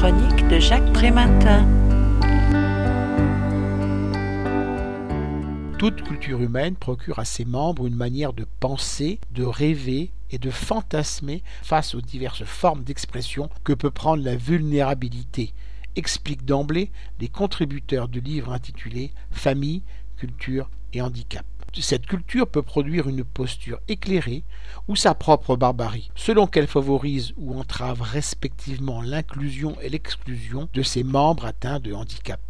chronique de Jacques Prématin. Toute culture humaine procure à ses membres une manière de penser, de rêver et de fantasmer face aux diverses formes d'expression que peut prendre la vulnérabilité, expliquent d'emblée les contributeurs du livre intitulé Famille, culture et handicap. Cette culture peut produire une posture éclairée ou sa propre barbarie, selon qu'elle favorise ou entrave respectivement l'inclusion et l'exclusion de ses membres atteints de handicap.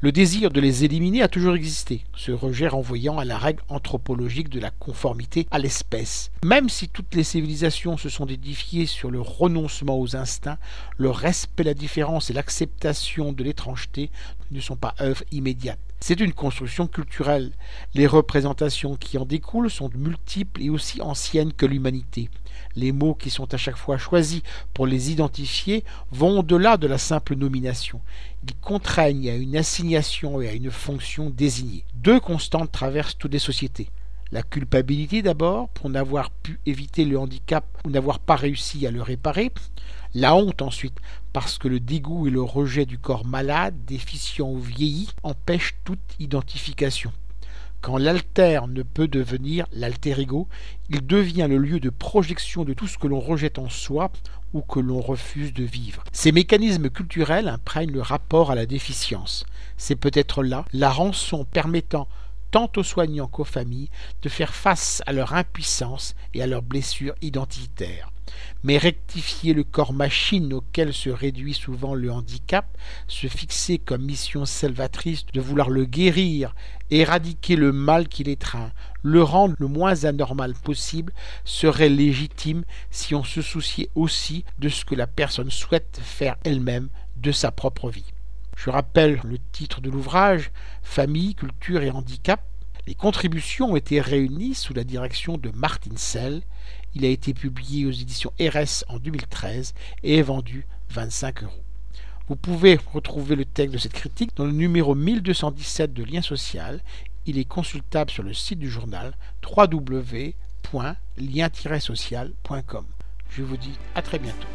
Le désir de les éliminer a toujours existé, ce rejet renvoyant à la règle anthropologique de la conformité à l'espèce. Même si toutes les civilisations se sont édifiées sur le renoncement aux instincts, le respect, la différence et l'acceptation de l'étrangeté ne sont pas œuvres immédiates. C'est une construction culturelle. Les représentations qui en découlent sont multiples et aussi anciennes que l'humanité. Les mots qui sont à chaque fois choisis pour les identifier vont au-delà de la simple nomination. Ils contraignent à une assignation et à une fonction désignée. Deux constantes traversent toutes les sociétés. La culpabilité d'abord, pour n'avoir pu éviter le handicap ou n'avoir pas réussi à le réparer. La honte ensuite, parce que le dégoût et le rejet du corps malade, déficient ou vieilli empêchent toute identification. Quand l'alter ne peut devenir l'alter ego, il devient le lieu de projection de tout ce que l'on rejette en soi ou que l'on refuse de vivre. Ces mécanismes culturels imprègnent le rapport à la déficience. C'est peut-être là la rançon permettant tant aux soignants qu'aux familles de faire face à leur impuissance et à leurs blessures identitaires. Mais rectifier le corps machine auquel se réduit souvent le handicap, se fixer comme mission salvatrice de vouloir le guérir, éradiquer le mal qui l'étreint, le rendre le moins anormal possible, serait légitime si on se souciait aussi de ce que la personne souhaite faire elle-même de sa propre vie. Je rappelle le titre de l'ouvrage Famille, culture et handicap. Les contributions ont été réunies sous la direction de Martin Sell. Il a été publié aux éditions RS en 2013 et est vendu 25 euros. Vous pouvez retrouver le texte de cette critique dans le numéro 1217 de Lien Social. Il est consultable sur le site du journal www.lien-social.com. Je vous dis à très bientôt.